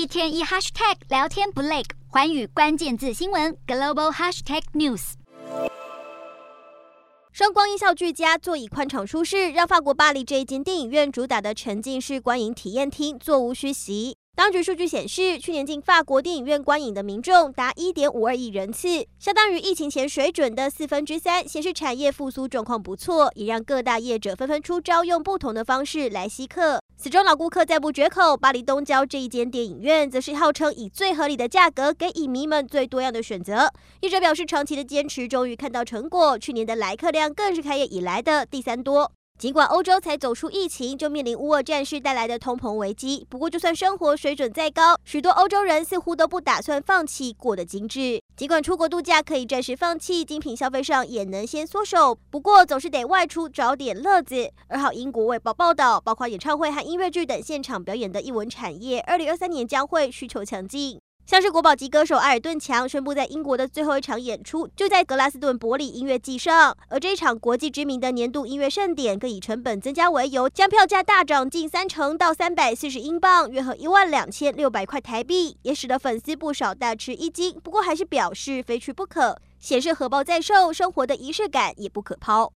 一天一 hashtag 聊天不累，环宇关键字新闻 global hashtag news。声光音效俱佳，座椅宽敞舒适，让法国巴黎这一间电影院主打的沉浸式观影体验厅座无虚席。当局数据显示，去年进法国电影院观影的民众达一点五二亿人次，相当于疫情前水准的四分之三，显示产业复苏状况不错，也让各大业者纷纷出招，用不同的方式来吸客。此中老顾客赞不绝口，巴黎东郊这一间电影院，则是号称以最合理的价格给影迷们最多样的选择。业者表示，长期的坚持终于看到成果，去年的来客量更是开业以来的第三多。尽管欧洲才走出疫情，就面临乌俄战事带来的通膨危机。不过，就算生活水准再高，许多欧洲人似乎都不打算放弃过得精致。尽管出国度假可以暂时放弃，精品消费上也能先缩手。不过，总是得外出找点乐子。二号英国卫报报道，包括演唱会和音乐剧等现场表演的艺文产业，二零二三年将会需求强劲。像是国宝级歌手艾尔顿强宣布，在英国的最后一场演出就在格拉斯顿伯里音乐季上，而这一场国际知名的年度音乐盛典，更以成本增加为由，将票价大涨近三成到三百四十英镑，约合一万两千六百块台币，也使得粉丝不少大吃一惊。不过还是表示非去不可，显示荷包在瘦，生活的仪式感也不可抛。